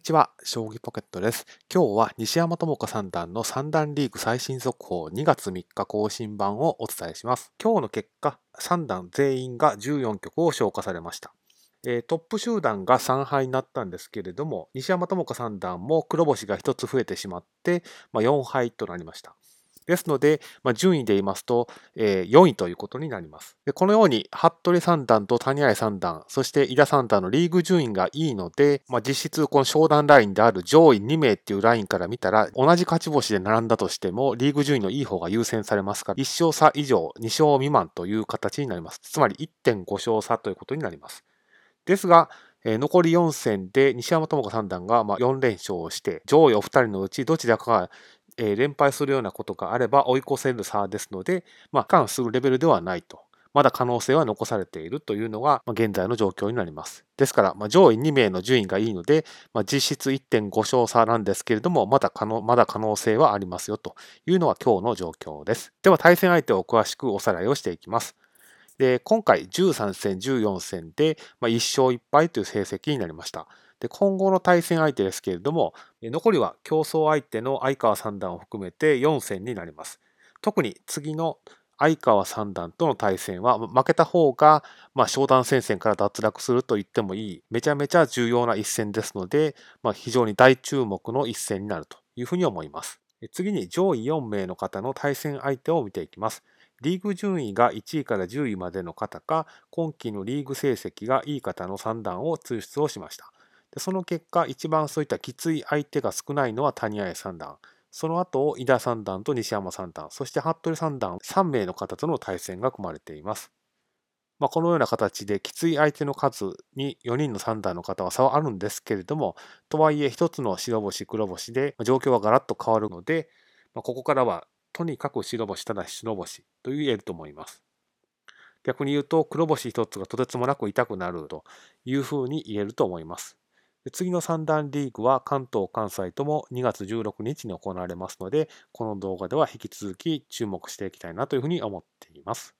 こんにちは、将棋ポケットです。今日は西山智子三段の三段リーグ最新速報2月3日更新版をお伝えします。今日の結果、三段全員が14局を消化されました。えー、トップ集団が3敗になったんですけれども、西山智子三段も黒星が1つ増えてしまって、まあ、4敗となりました。ですので、まあ、順位で言いますと、えー、4位ということになります。でこのように、服部三段と谷合三段、そして井田三段のリーグ順位がいいので、まあ、実質この商談ラインである上位2名っていうラインから見たら、同じ勝ち星で並んだとしても、リーグ順位のいい方が優先されますから、1勝差以上、2勝未満という形になります。つまり1.5勝差ということになります。ですが、残り4戦で西山智子三段がま4連勝をして、上位お二人のうちどちらかがえ連敗するようなことがあれば追い越せる差ですので、まあ、関するレベルではないと。まだ可能性は残されているというのが、ま現在の状況になります。ですから、ま上位2名の順位がいいので、ま実質1.5勝差なんですけれども、まだ可能まだ可能性はありますよというのが今日の状況です。では、対戦相手を詳しくおさらいをしていきます。で今回13戦、14戦で、ま1勝1敗という成績になりました。で今後の対戦相手ですけれども、残りは競争相手の相川三段を含めて4戦になります。特に次の相川三段との対戦は負けた方が、まあ、商談戦線から脱落すると言ってもいいめちゃめちゃ重要な一戦ですので、まあ、非常に大注目の一戦になるというふうに思います。次に上位4名の方の対戦相手を見ていきます。リーグ順位が1位から10位までの方か、今期のリーグ成績がいい方の3段を抽出をしました。でその結果、一番そういったきつい相手が少ないのは谷合三段。その後、井田三段と西山三段、そして服部三段、3名の方との対戦が組まれています。まあ、このような形できつい相手の数に4人の三段の方は差はあるんですけれども、とはいえ1つの白星、黒星で状況はガラッと変わるので、まあ、ここからはとにかく白星ただし白星と言えると思います。逆に言うと黒星1つがとてつもなく痛くなるというふうに言えると思います。次の三段リーグは関東、関西とも2月16日に行われますので、この動画では引き続き注目していきたいなというふうに思っています。